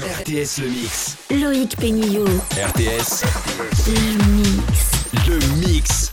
RTS Le Mix. Loïc Pénillot. RTS Le mix. Le Mix.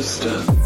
wisdom.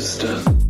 sister.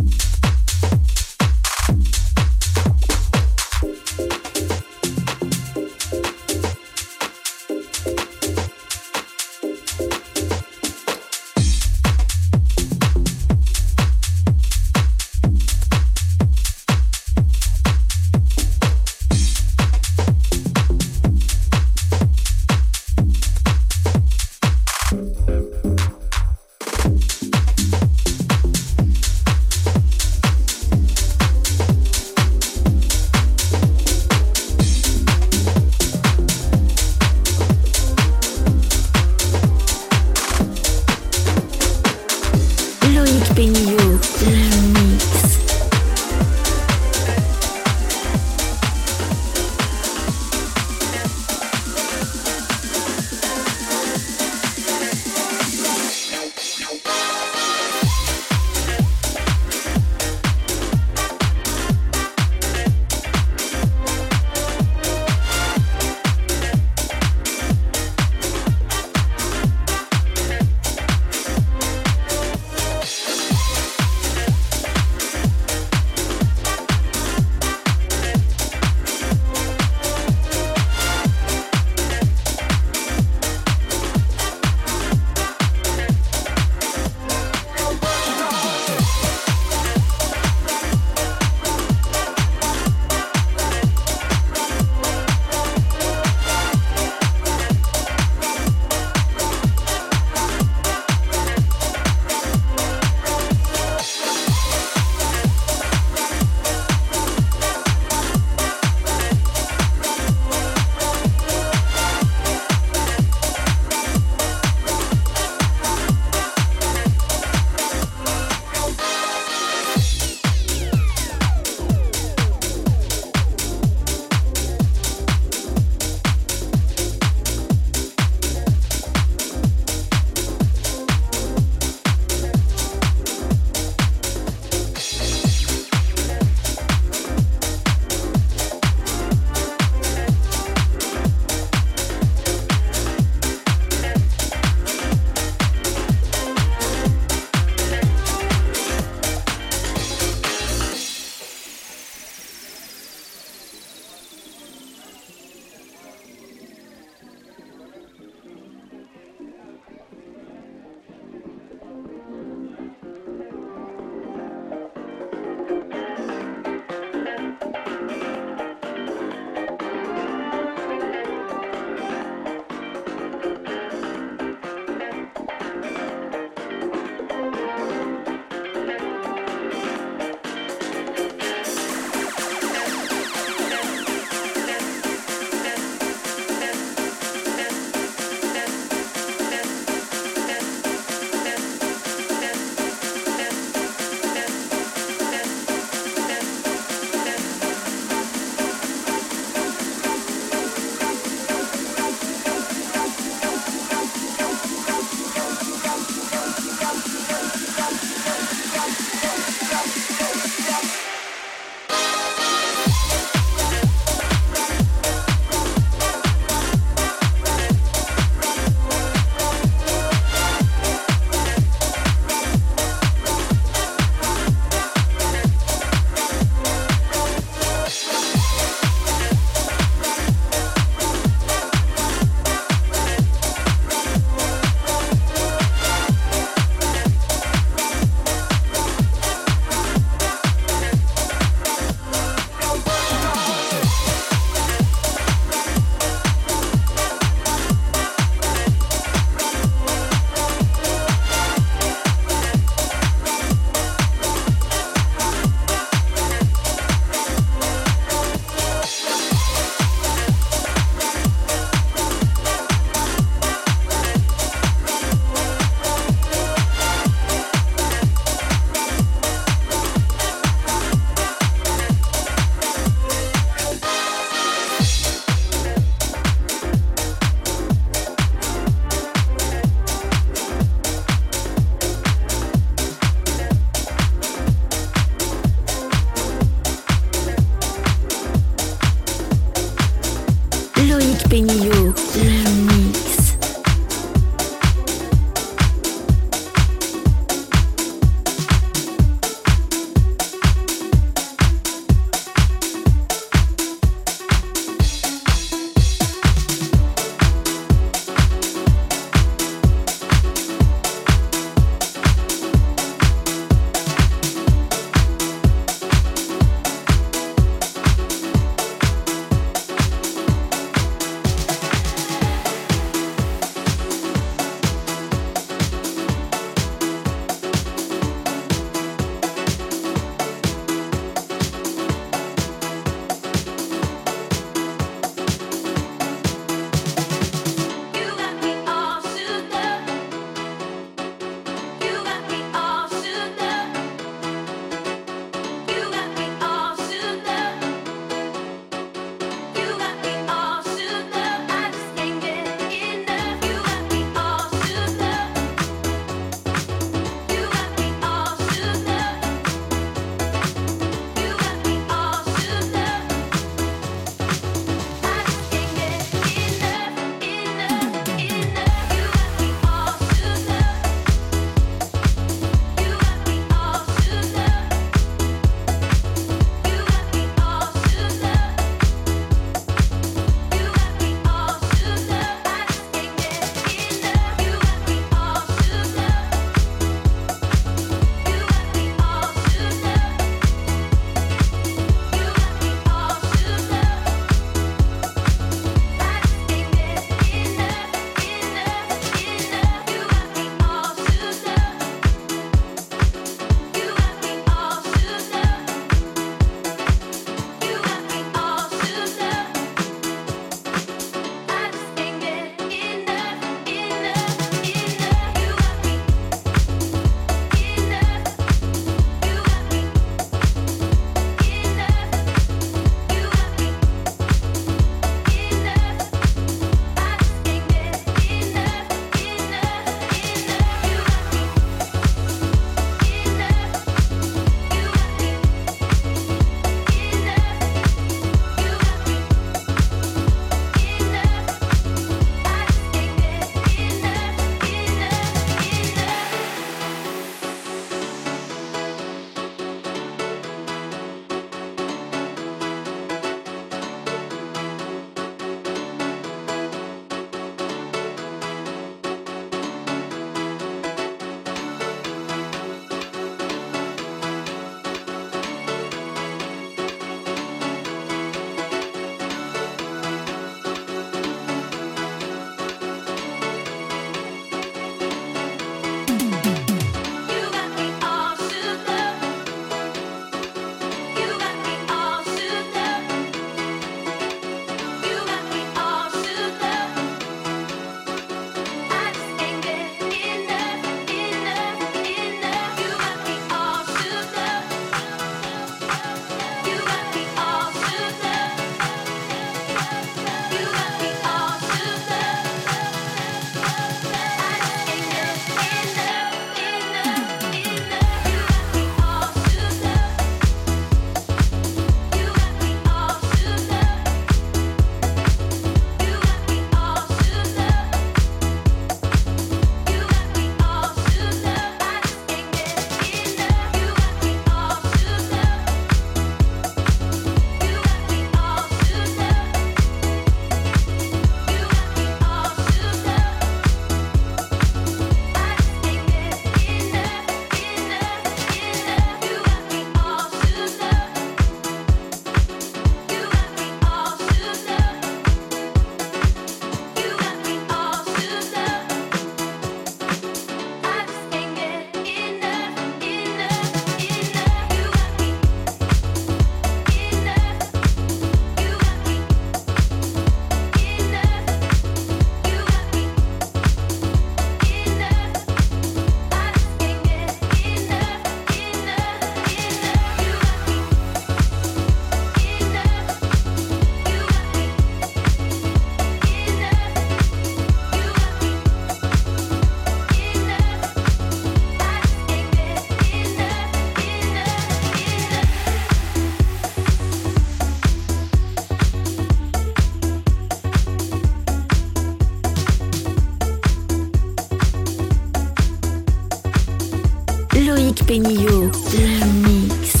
Loïc Pénillot, le mix.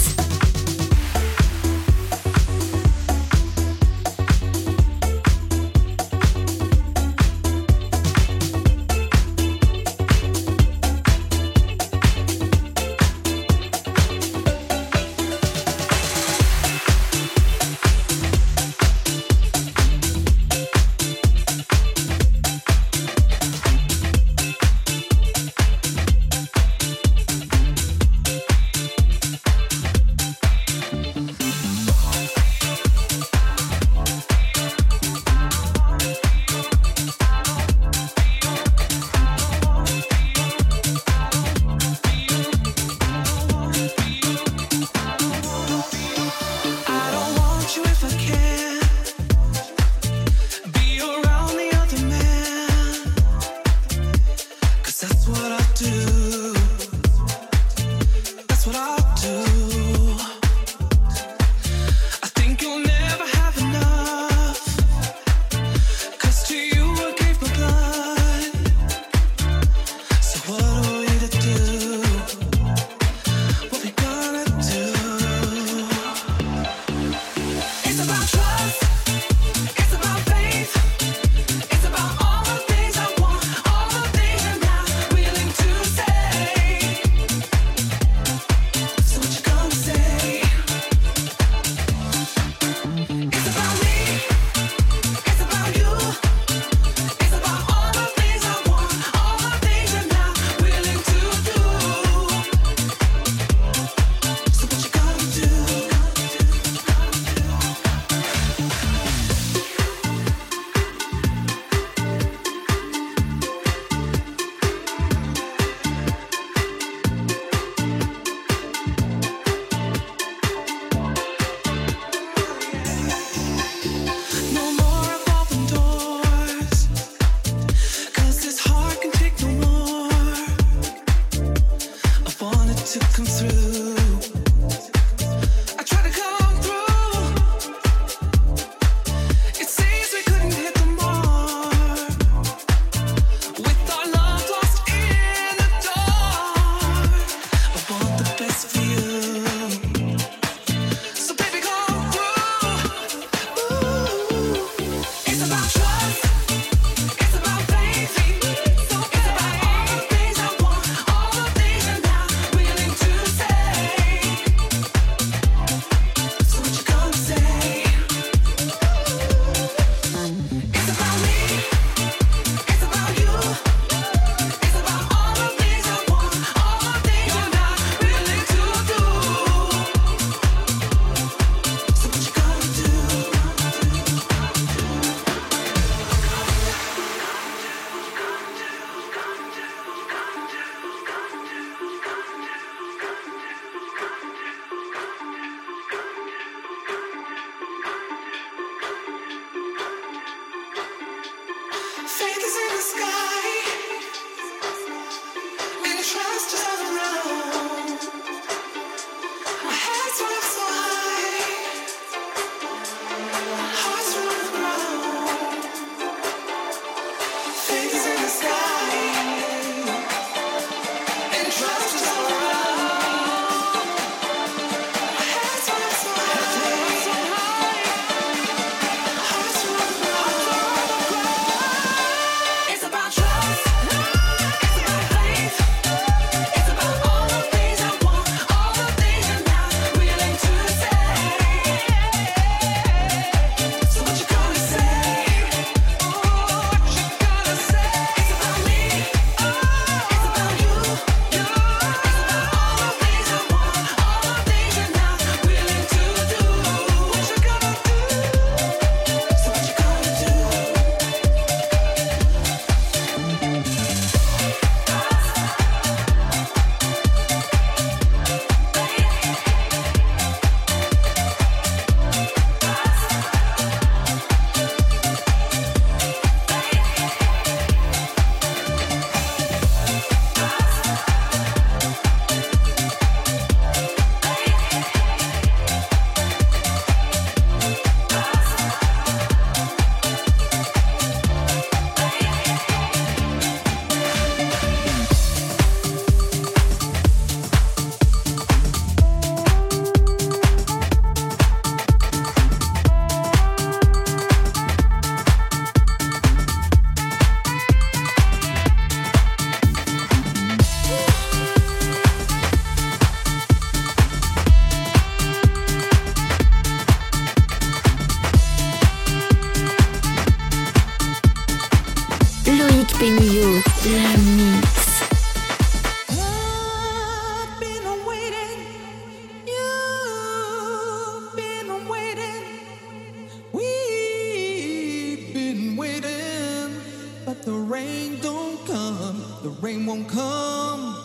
the rain don't come, the rain won't come.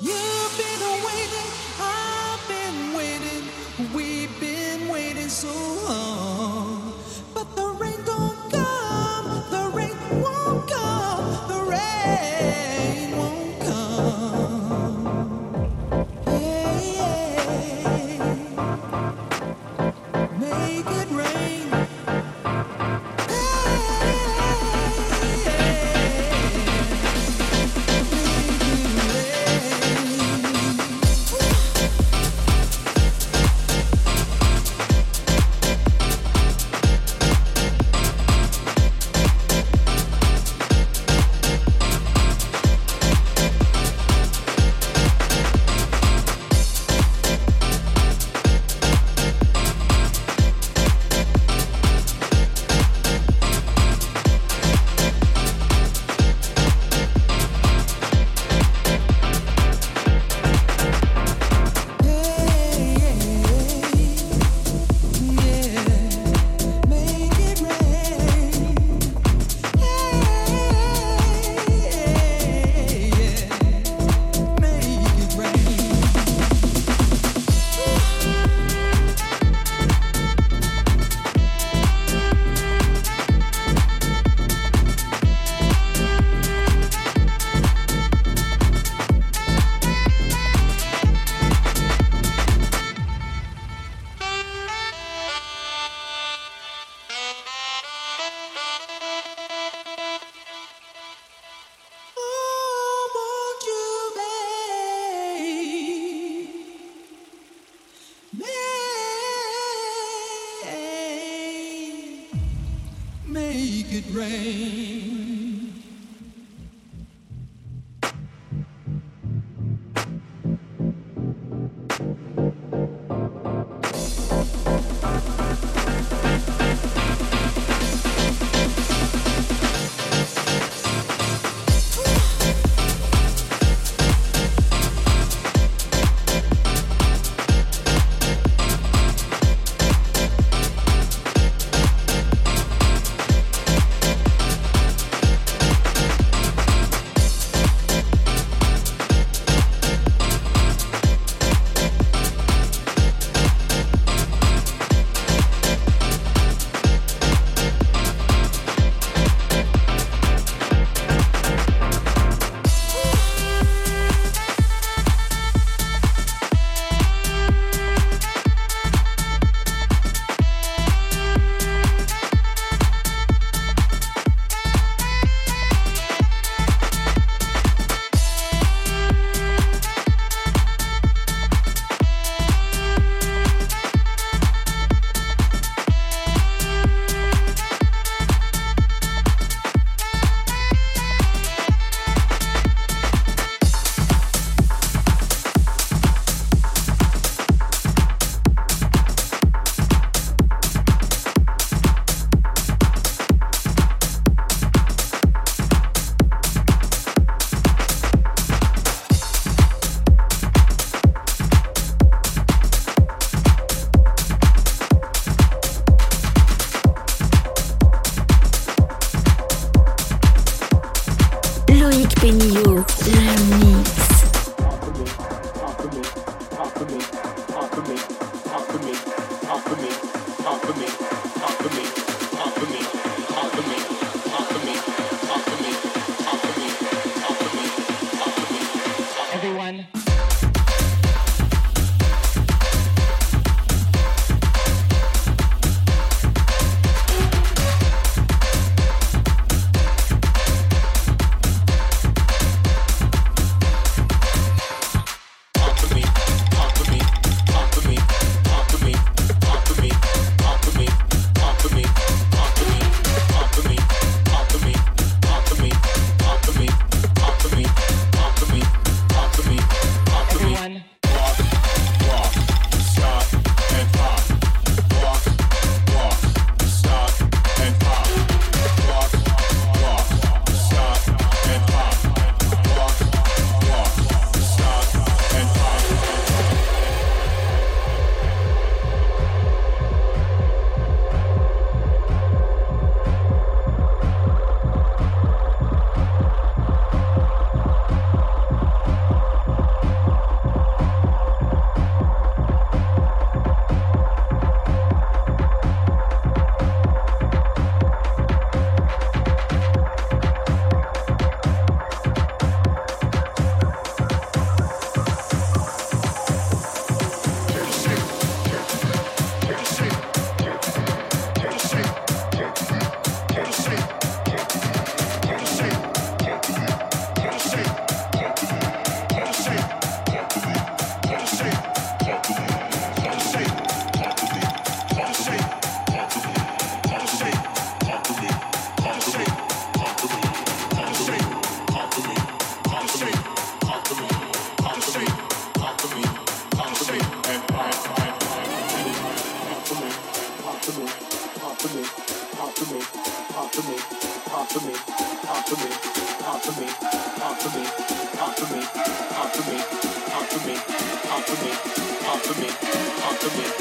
You've been waiting, I've been waiting, we've been waiting so long. But the rain don't come, the rain won't come, the rain won't. make it rain. Dance. To me, talk to me,